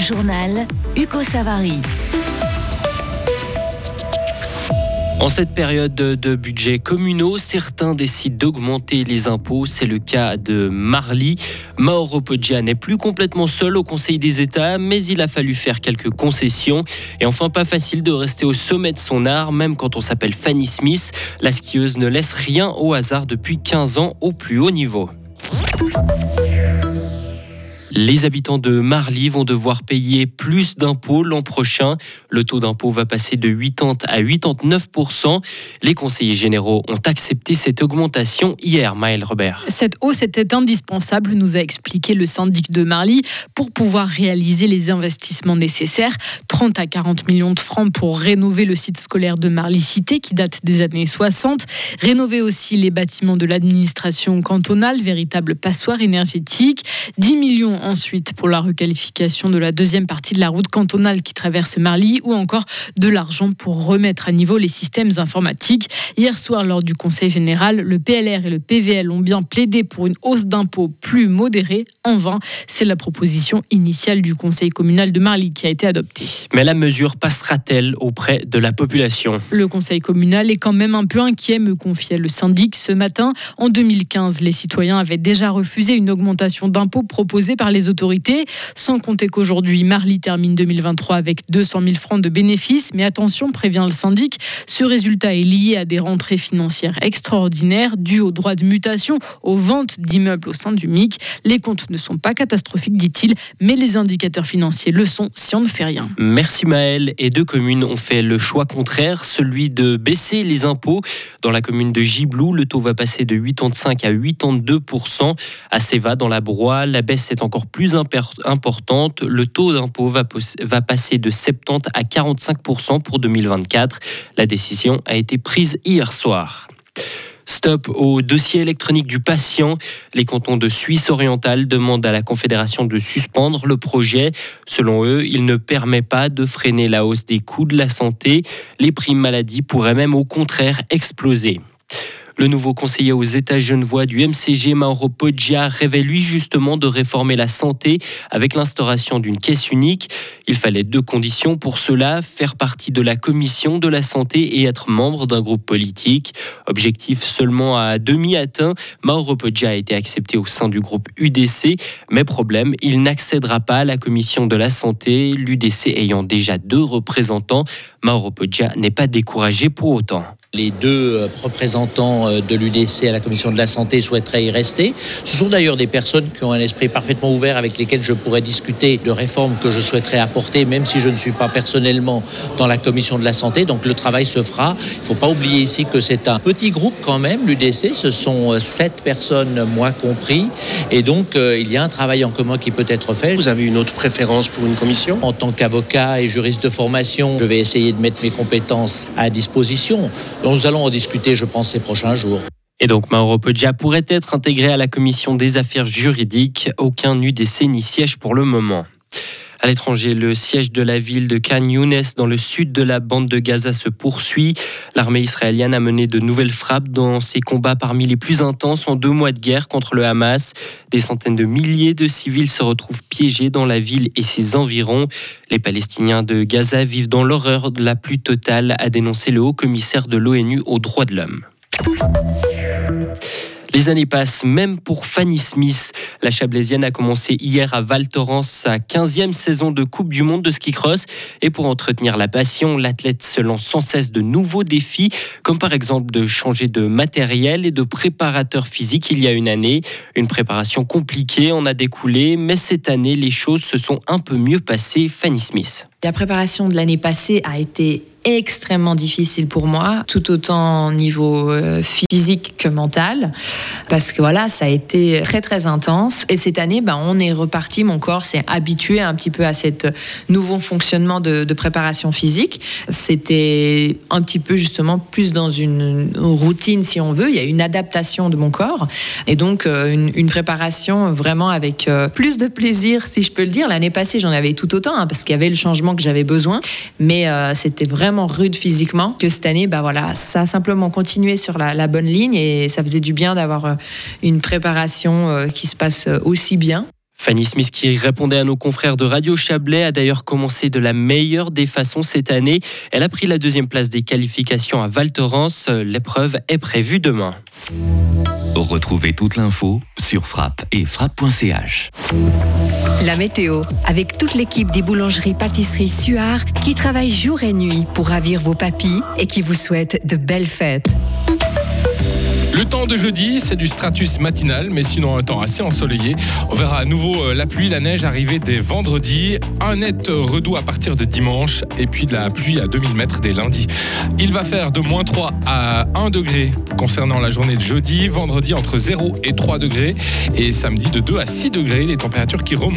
Journal Hugo Savary. En cette période de budget communaux, certains décident d'augmenter les impôts. C'est le cas de Marly. Mauro Poggia n'est plus complètement seul au Conseil des États, mais il a fallu faire quelques concessions. Et enfin, pas facile de rester au sommet de son art, même quand on s'appelle Fanny Smith. La skieuse ne laisse rien au hasard depuis 15 ans au plus haut niveau. Les habitants de Marly vont devoir payer plus d'impôts l'an prochain. Le taux d'impôt va passer de 80 à 89% Les conseillers généraux ont accepté cette augmentation hier, Maël Robert. Cette hausse était indispensable, nous a expliqué le syndic de Marly, pour pouvoir réaliser les investissements nécessaires. 30 à 40 millions de francs pour rénover le site scolaire de Marly-Cité qui date des années 60. Rénover aussi les bâtiments de l'administration cantonale, véritable passoire énergétique. 10 millions ensuite pour la requalification de la deuxième partie de la route cantonale qui traverse Marly ou encore de l'argent pour remettre à niveau les systèmes informatiques. Hier soir, lors du Conseil général, le PLR et le PVL ont bien plaidé pour une hausse d'impôts plus modérée. En vain, c'est la proposition initiale du Conseil communal de Marly qui a été adoptée. Mais la mesure passera-t-elle auprès de la population? Le Conseil communal est quand même un peu inquiet, me confiait le syndic ce matin. En 2015, les citoyens avaient déjà refusé une augmentation d'impôts proposée par les autorités, sans compter qu'aujourd'hui, Marly termine 2023 avec 200 000 francs de bénéfices. Mais attention, prévient le syndic, ce résultat est lié à des rentrées financières extraordinaires dues aux droits de mutation, aux ventes d'immeubles au sein du MIC. Les comptes ne sont pas catastrophiques, dit-il, mais les indicateurs financiers le sont si on ne fait rien. Merci Maël. Et deux communes ont fait le choix contraire, celui de baisser les impôts. Dans la commune de Giblou, le taux va passer de 85 à 82 À Séva, dans la Broye, la baisse est encore plus importante. Le taux d'impôt va, va passer de 70 à 45% pour 2024. La décision a été prise hier soir. Stop au dossier électronique du patient. Les cantons de Suisse orientale demandent à la Confédération de suspendre le projet. Selon eux, il ne permet pas de freiner la hausse des coûts de la santé. Les primes maladie pourraient même au contraire exploser. Le nouveau conseiller aux États genevois du MCG, Mauro Poggia, rêvait lui justement de réformer la santé avec l'instauration d'une caisse unique. Il fallait deux conditions pour cela, faire partie de la commission de la santé et être membre d'un groupe politique. Objectif seulement à demi atteint, Mauro Poggia a été accepté au sein du groupe UDC, mais problème, il n'accédera pas à la commission de la santé, l'UDC ayant déjà deux représentants. Mauro Poggia n'est pas découragé pour autant. Les deux euh, représentants euh, de l'UDC à la Commission de la Santé souhaiteraient y rester. Ce sont d'ailleurs des personnes qui ont un esprit parfaitement ouvert avec lesquelles je pourrais discuter de réformes que je souhaiterais apporter, même si je ne suis pas personnellement dans la Commission de la Santé. Donc le travail se fera. Il ne faut pas oublier ici que c'est un petit groupe quand même, l'UDC. Ce sont euh, sept personnes, moi compris. Et donc il y a un travail en commun qui peut être fait. Vous avez une autre préférence pour une commission? En tant qu'avocat et juriste de formation, je vais essayer de mettre mes compétences à disposition. Nous allons en discuter, je pense, ces prochains jours. Et donc Mauro Poggia pourrait être intégré à la commission des affaires juridiques. Aucun UDC n'y siège pour le moment. À l'étranger, le siège de la ville de Khan Younes dans le sud de la bande de Gaza se poursuit. L'armée israélienne a mené de nouvelles frappes dans ses combats parmi les plus intenses en deux mois de guerre contre le Hamas. Des centaines de milliers de civils se retrouvent piégés dans la ville et ses environs. Les Palestiniens de Gaza vivent dans l'horreur la plus totale, a dénoncé le haut commissaire de l'ONU aux droits de l'homme. Les années passent, même pour Fanny Smith. La Chablaisienne a commencé hier à Val Thorens sa 15e saison de Coupe du Monde de ski cross. Et pour entretenir la passion, l'athlète se lance sans cesse de nouveaux défis, comme par exemple de changer de matériel et de préparateur physique il y a une année. Une préparation compliquée en a découlé, mais cette année, les choses se sont un peu mieux passées. Fanny Smith. La préparation de l'année passée a été extrêmement difficile pour moi, tout autant au niveau euh, physique que mental, parce que voilà, ça a été très très intense. Et cette année, ben, on est reparti, mon corps s'est habitué un petit peu à cet nouveau fonctionnement de, préparation physique. C'était un petit peu justement plus dans une routine, si on veut. Il y a une adaptation de mon corps, et donc euh, une, préparation vraiment avec euh, plus de plaisir, si je peux le dire. L'année passée, j'en avais tout autant, hein, parce qu'il y avait le changement que j'avais besoin, mais c'était vraiment rude physiquement que cette année, bah voilà, ça a simplement continué sur la, bonne ligne et ça faisait du bien d'avoir euh, une préparation euh, qui se passe euh, aussi bien. Fanny Smith, qui répondait à nos confrères de Radio Chablais, a d'ailleurs commencé de la meilleure des façons cette année. Elle a pris la deuxième place des qualifications à Val Thorens. L'épreuve est prévue demain. Retrouvez toute l'info sur frappe et frappe.ch. La météo, avec toute l'équipe des boulangeries pâtisseries Suard qui travaille jour et nuit pour ravir vos papilles et qui vous souhaite de belles fêtes. Le temps de jeudi, c'est du stratus matinal, mais sinon un temps assez ensoleillé. On verra à nouveau euh, la pluie, la neige arriver dès vendredi, un net redout à partir de dimanche, et puis de la pluie à 2000 mètres dès lundi. Il va faire de moins 3 à 1 degré concernant la journée de jeudi, vendredi entre 0 et 3 degrés, et samedi de 2 à 6 degrés, des températures qui remontent.